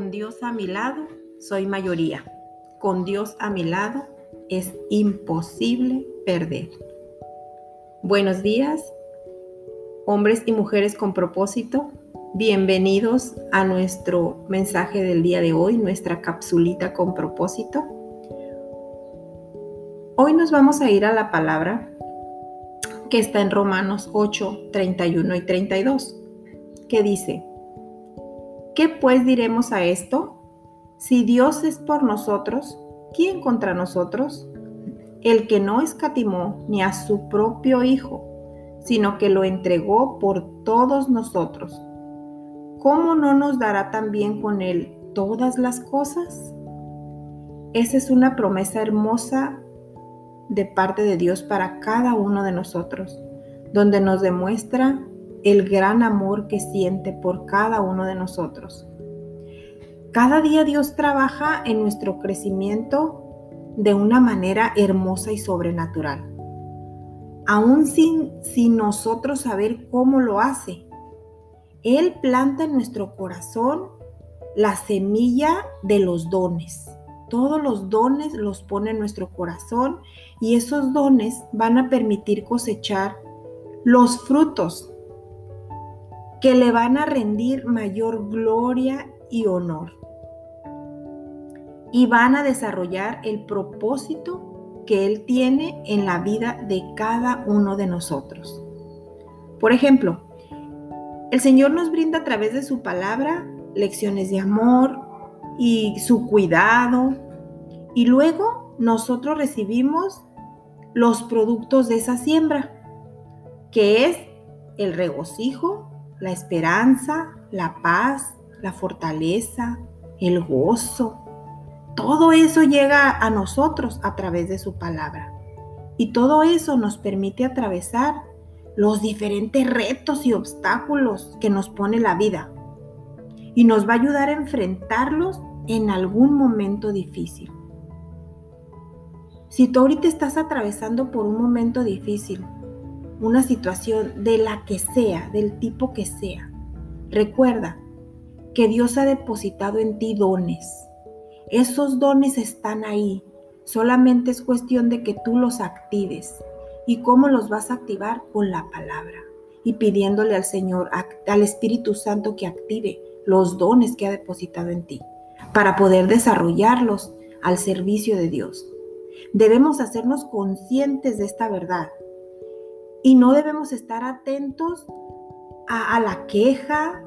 Con Dios a mi lado, soy mayoría. Con Dios a mi lado, es imposible perder. Buenos días, hombres y mujeres con propósito. Bienvenidos a nuestro mensaje del día de hoy, nuestra capsulita con propósito. Hoy nos vamos a ir a la palabra que está en Romanos 8, 31 y 32, que dice, ¿Qué pues diremos a esto? Si Dios es por nosotros, ¿quién contra nosotros? El que no escatimó ni a su propio Hijo, sino que lo entregó por todos nosotros. ¿Cómo no nos dará también con Él todas las cosas? Esa es una promesa hermosa de parte de Dios para cada uno de nosotros, donde nos demuestra el gran amor que siente por cada uno de nosotros. Cada día Dios trabaja en nuestro crecimiento de una manera hermosa y sobrenatural, aún sin, sin nosotros saber cómo lo hace. Él planta en nuestro corazón la semilla de los dones. Todos los dones los pone en nuestro corazón y esos dones van a permitir cosechar los frutos que le van a rendir mayor gloria y honor. Y van a desarrollar el propósito que Él tiene en la vida de cada uno de nosotros. Por ejemplo, el Señor nos brinda a través de su palabra lecciones de amor y su cuidado. Y luego nosotros recibimos los productos de esa siembra, que es el regocijo, la esperanza, la paz, la fortaleza, el gozo. Todo eso llega a nosotros a través de su palabra. Y todo eso nos permite atravesar los diferentes retos y obstáculos que nos pone la vida. Y nos va a ayudar a enfrentarlos en algún momento difícil. Si tú ahorita estás atravesando por un momento difícil, una situación de la que sea, del tipo que sea. Recuerda que Dios ha depositado en ti dones. Esos dones están ahí. Solamente es cuestión de que tú los actives. ¿Y cómo los vas a activar? Con la palabra. Y pidiéndole al Señor, al Espíritu Santo que active los dones que ha depositado en ti para poder desarrollarlos al servicio de Dios. Debemos hacernos conscientes de esta verdad y no debemos estar atentos a, la queja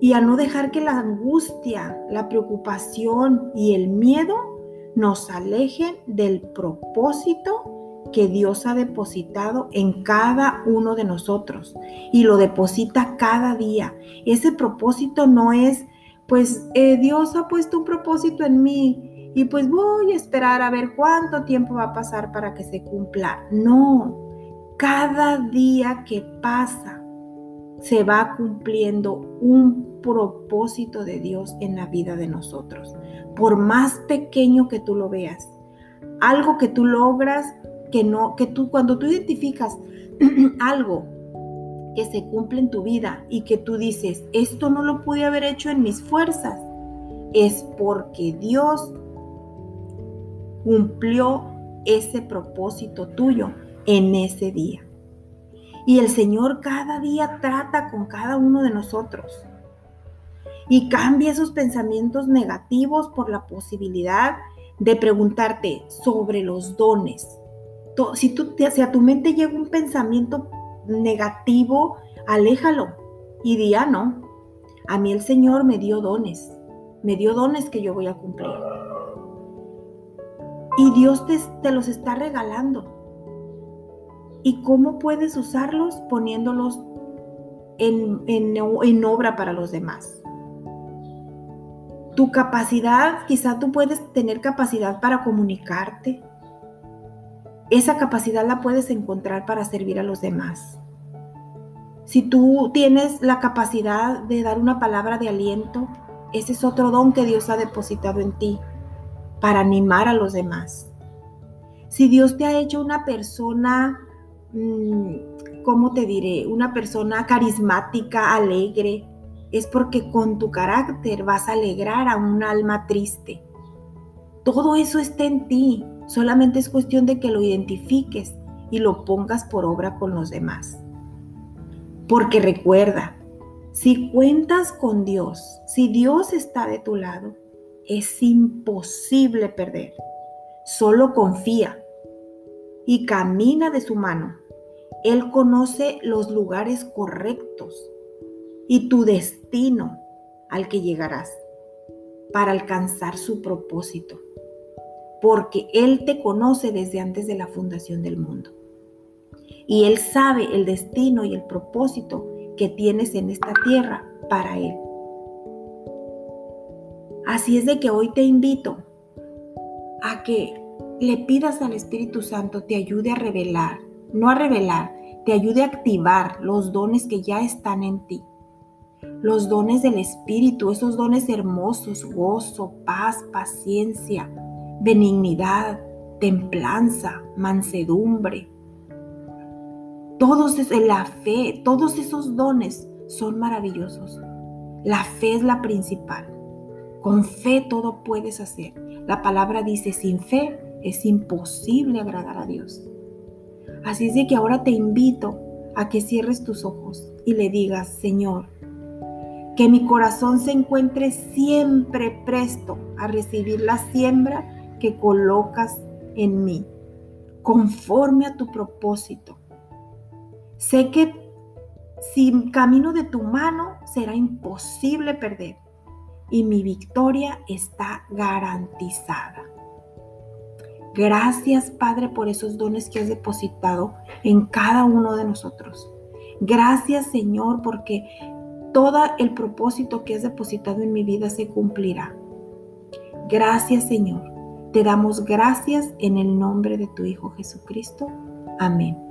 y a no dejar que la angustia, la preocupación y el miedo nos alejen del propósito que Dios ha depositado en cada uno de nosotros y lo deposita cada día. Ese propósito no es, pues eh, Dios ha puesto un propósito en mí y pues voy a esperar a ver cuánto tiempo va a pasar para que se cumpla. No, cada día que pasa se va cumpliendo un propósito de Dios en la vida de nosotros. Por más pequeño que tú lo veas, algo que tú logras, que no, que tú cuando tú identificas algo que se cumple en tu vida y que tú dices, esto no lo pude haber hecho en mis fuerzas, es porque Dios cumplió ese propósito tuyo en ese día. Y el Señor cada día trata con cada uno de nosotros. Y cambia esos pensamientos negativos por la posibilidad de preguntarte sobre los dones. Si, tú, tu mente llega un pensamiento negativo, aléjalo y di, ah, no, a mí el Señor me dio dones, me dio dones que yo voy a cumplir. Y Dios te, te los está regalando y cómo puedes usarlos poniéndolos en, en, obra para los demás. Tu capacidad, quizá tú puedes tener capacidad para comunicarte. Esa capacidad la puedes encontrar para servir a los demás. Si tú tienes la capacidad de dar una palabra de aliento, ese es otro don que Dios ha depositado en ti para animar a los demás. Si Dios te ha hecho una persona ¿cómo te diré? Una persona carismática, alegre, es porque con tu carácter vas a alegrar a un alma triste. Todo eso está en ti, solamente es cuestión de que lo identifiques y lo pongas por obra con los demás. Porque recuerda, si cuentas con Dios, si Dios está de tu lado, es imposible perder. Solo confía y camina de su mano. Él conoce los lugares correctos y tu destino al que llegarás para alcanzar su propósito, porque Él te conoce desde antes de la fundación del mundo. Y Él sabe el destino y el propósito que tienes en esta tierra para Él. Así es de que hoy te invito a que le pidas al Espíritu Santo te ayude a revelar, no a revelar, te ayude a activar los dones que ya están en ti. Los dones del Espíritu, esos dones hermosos, gozo, paz, paciencia, benignidad, templanza, mansedumbre. Todos la fe, todos esos dones son maravillosos. La fe es la principal. Con fe todo puedes hacer. La palabra dice, sin fe es imposible agradar a Dios. Así es que ahora te invito a que cierres tus ojos y le digas, Señor, que mi corazón se encuentre siempre presto a recibir la siembra que colocas en mí, conforme a tu propósito. Sé que sin camino de tu mano será imposible perder y mi victoria está garantizada. Gracias Padre por esos dones que has depositado en cada uno de nosotros. Gracias Señor porque todo el propósito que has depositado en mi vida se cumplirá. Gracias Señor. Te damos gracias en el nombre de tu Hijo Jesucristo. Amén.